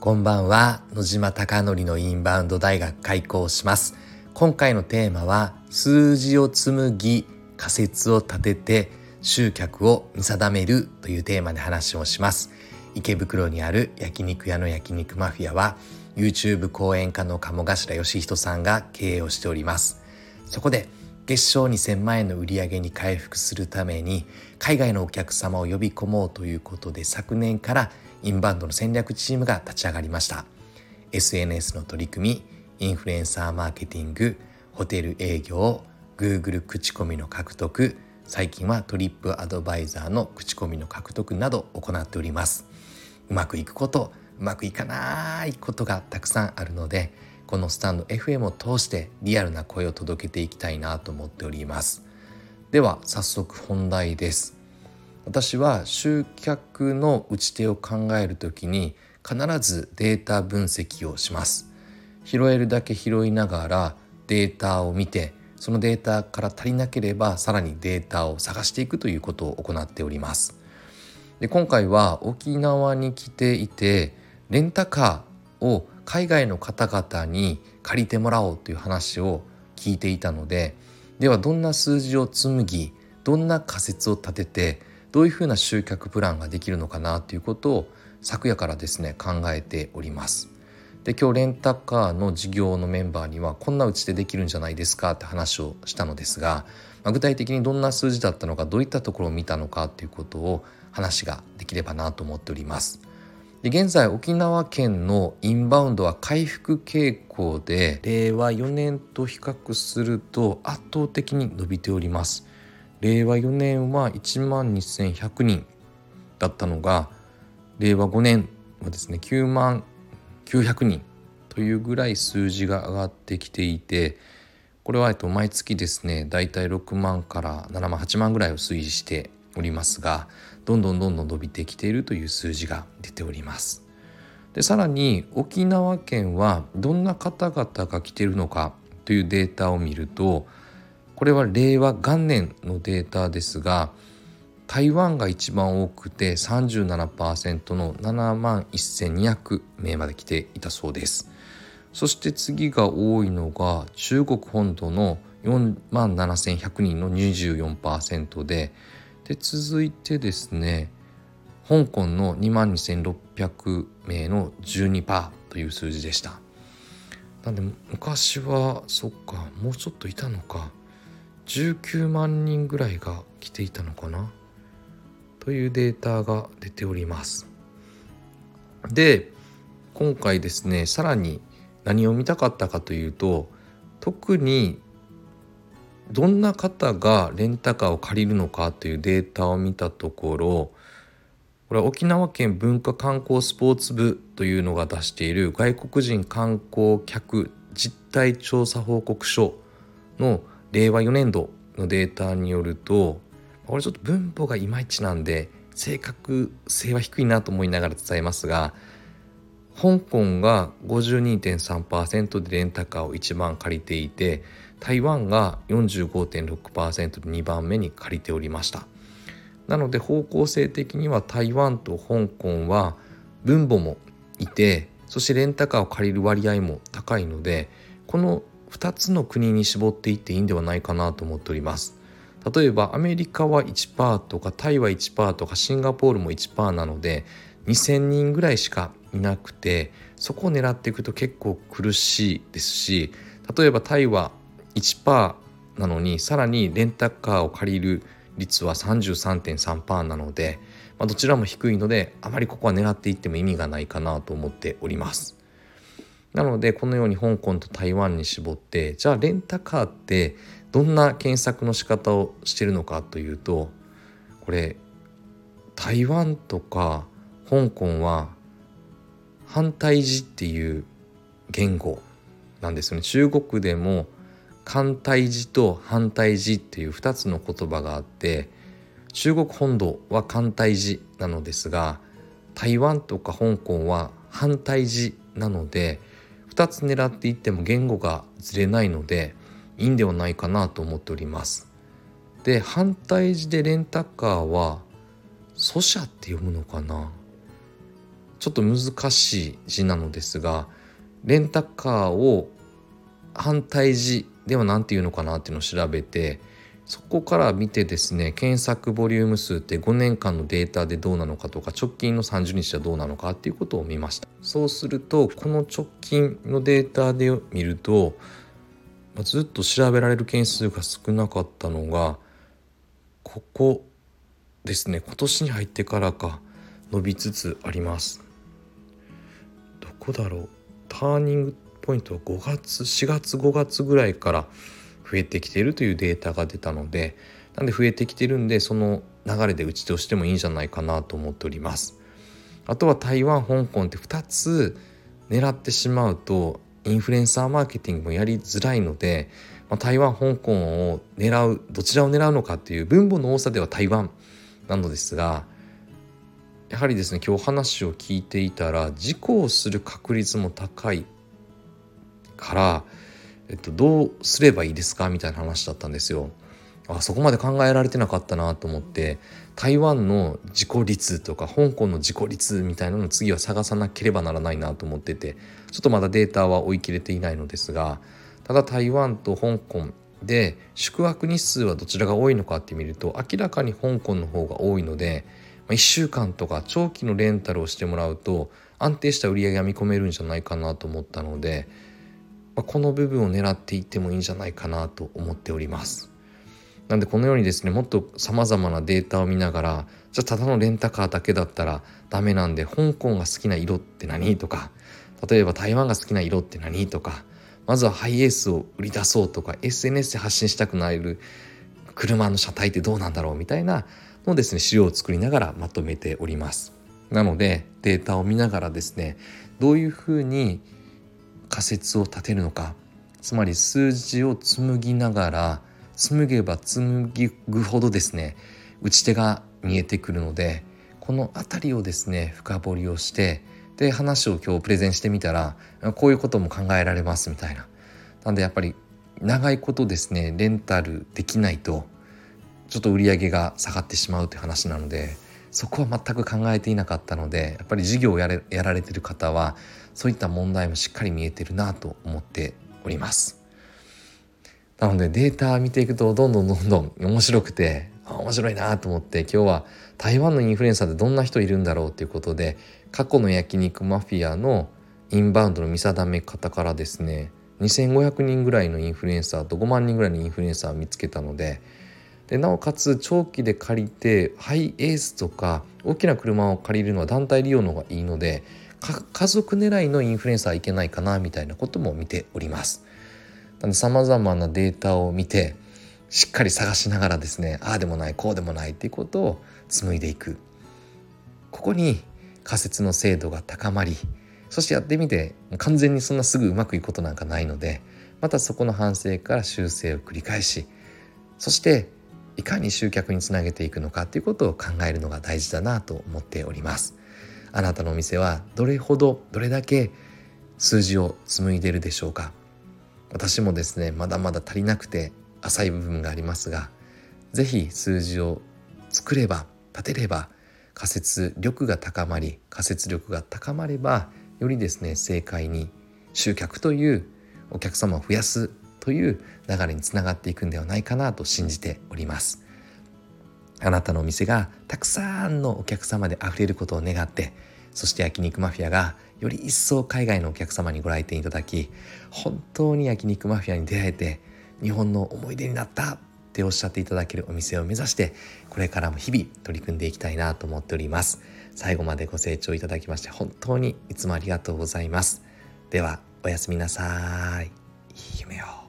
こんばんは。野島貴則のインバウンド大学開校します。今回のテーマは数字を紡ぎ仮説を立てて集客を見定めるというテーマで話をします。池袋にある焼肉屋の焼肉マフィアは YouTube 講演家の鴨頭義人さんが経営をしております。そこで月賞2000万円の売り上げに回復するために海外のお客様を呼び込もうということで昨年からインバウンドの戦略チームが立ち上がりました。SNS の取り組みインフルエンサーマーケティングホテル営業 Google 口コミの獲得最近はトリップアドバイザーの口コミの獲得など行っております。うまくいくことうまくいかないことがたくさんあるのでこのスタンド FM を通してリアルな声を届けていきたいなと思っております。では早速本題です。私は集客の打ち手を考える時に必ずデータ分析をします。拾えるだけ拾いながらデータを見てそのデータから足りなければさらにデータを探していくということを行っております。で今回は沖縄に来ていてレンタカーを海外の方々に借りてもらおうという話を聞いていたのでではどんな数字を紡ぎどんな仮説を立ててどういうふうな集客プランができるのかなということを昨夜からですね考えております。で今日レンタカーの事業のメンバーにはこんなうちでできるんじゃないですかって話をしたのですが、まあ、具体的にどんな数字だったのかどういったところを見たのかということを話ができればなと思っております。で現在沖縄県のインバウンドは回復傾向で令和4年と比較すると圧倒的に伸びております令和4年は1万2100人だったのが令和5年はですね9万900人というぐらい数字が上がってきていてこれは毎月ですねだいたい6万から7万8万ぐらいを推移しておりますがどんどんどんどん伸びてきているという数字が出ております。でさらに沖縄県はどんな方々が来ているのかというデータを見るとこれは令和元年のデータですが台湾が一番多くて37%の7万1200名まで来ていたそうです。そして次が多いのが中国本土の4万7100人の24%でで続いてですね香港の2万2600名の12%という数字でした。なんで昔はそっかもうちょっといたのか。19万人ぐらいが来ていたのかな？というデータが出ております。で今回ですねさらに何を見たかったかというと特にどんな方がレンタカーを借りるのかというデータを見たところこれは沖縄県文化観光スポーツ部というのが出している外国人観光客実態調査報告書の令和4年度のデータによるとこれちょっと分母がいまいちなんで正確性は低いなと思いながら伝えますが香港が52.3%でレンタカーを一番借りていて台湾が45.6%で2番目に借りておりました。なので方向性的には台湾と香港は分母もいてそしてレンタカーを借りる割合も高いのでこの2つの国に絞っていっていいんではないかなと思っております例えばアメリカは1%とかタイは1%とかシンガポールも1%なので2,000人ぐらいしかいなくてそこを狙っていくと結構苦しいですし例えばタイは1%なのにさらにレンタカーを借りる率は33.3%なので、どちらも低いのであまりここは狙っていっても意味がないかなと思っております。なのでこのように香港と台湾に絞ってじゃあレンタカーってどんな検索の仕方をしてるのかというとこれ台湾とか香港は反対字っていう言語なんですよね。中国でも反対字と反対字っていう2つの言葉があって中国本土は反対字なのですが台湾とか香港は反対字なので2つ狙っていっても言語がずれないのでいいんではないかなと思っております。で反対字でレンタカーは「祖社」って読むのかなちょっと難しい字なのですがレンタカーを反対字では何て言うのかなっていうのを調べてそこから見てですね検索ボリューム数って5年間のデータでどうなのかとか直近の30日はどうなのかっていうことを見ました。そうするとこの直近のデータで見るとずっと調べられる件数が少なかったのがここですね今年に入ってからか伸びつつあります。どこだろう？ターニングポイントは5月4月5月ぐらいから増えてきているというデータが出たのでなんで増えてきてるんでその流れで打ちとしてもいいんじゃないかなと思っております。あとは台湾香港って2つ狙ってしまうとインフルエンサーマーケティングもやりづらいので、まあ、台湾香港を狙うどちらを狙うのかっていう分母の多さでは台湾なのですがやはりですね今日話を聞いていたら事故をする確率も高いから、えっと、どうすればいいですか？みたいな話だったんですよ。あそこまで考えられてなかったなと思って台湾の事故率とか香港の事故率みたいなのを次は探さなければならないなと思っててちょっとまだデータは追い切れていないのですがただ台湾と香港で宿泊日数はどちらが多いのかって見ると明らかに香港の方が多いので1週間とか長期のレンタルをしてもらうと安定した売り上げが見込めるんじゃないかなと思ったのでまあ、この部分を狙っていってもいいんじゃないかなと思っております。なんでこのようにですねもっとさまざまなデータを見ながらじゃあただのレンタカーだけだったらダメなんで香港が好きな色って何とか例えば台湾が好きな色って何とかまずはハイエースを売り出そうとか SNS で発信したくなる車の車体ってどうなんだろうみたいなのですね資料を作りながらまとめております。なのでデータを見ながらですねどういうふうに仮説を立てるのかつまり数字を紡ぎながら紡げば紡ぐほどですね打ち手が見えてくるのでこの辺りをですね深掘りをしてで話を今日プレゼンしてみたらこういうことも考えられますみたいな。なんでやっぱり長いことですねレンタルできないとちょっと売り上げが下がってしまうという話なのでそこは全く考えていなかったのでやっぱり事業をやれやられてる方はそういった問題もしっかり見えてるなと思っております。なのでデータ見ていくとどんどんどんどん面白くて面白いなと思って今日は台湾のインフルエンサーでどんな人いるんだろうということで過去の焼肉マフィアのインバウンドの見定め方からですね2500人ぐらいのインフルエンサーと5万人ぐらいのインフルエンサーを見つけたのででなおかつ長期で借りてハイエースとか大きな車を借りるのは団体利用の方がいいので家族狙いのインフルエンサーいけないかなみたいなことも見ております。なので様々なデータを見てしっかり探しながらですねああでもないこうでもないっていうことを紡いでいくここに仮説の精度が高まりそしてやってみて完全にそんなすぐうまくいくことなんかないのでまたそこの反省から修正を繰り返しそしていかに集客につなげていくのかということを考えるのが大事だなと思っております。あなたのお店はどれほどどれだけ数字を紡いでるでしょうか私もですねまだまだ足りなくて浅い部分がありますが是非数字を作れば立てれば仮説力が高まり仮説力が高まればよりですね正解に集客というお客様を増やすという流れにつながっていくんではないかなと信じております。あなたのお店がたくさんのお客様であふれることを願ってそして焼肉マフィアがより一層海外のお客様にご来店いただき本当に焼肉マフィアに出会えて日本の思い出になったっておっしゃっていただけるお店を目指してこれからも日々取り組んでいきたいなと思っております。最後までご清聴いただきまして本当にいつもありがとうございます。ではおやすみなさい。いい夢を。